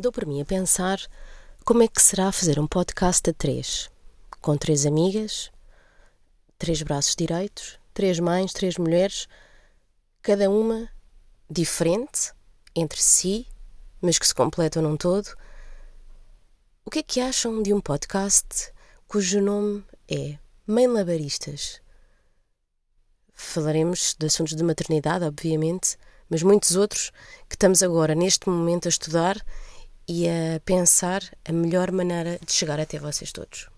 Dou por mim a pensar como é que será fazer um podcast a três, com três amigas, três braços direitos, três mães, três mulheres, cada uma diferente entre si, mas que se completam num todo. O que é que acham de um podcast cujo nome é Mãe Labaristas? Falaremos de assuntos de maternidade, obviamente, mas muitos outros que estamos agora, neste momento, a estudar e a pensar a melhor maneira de chegar até vocês todos.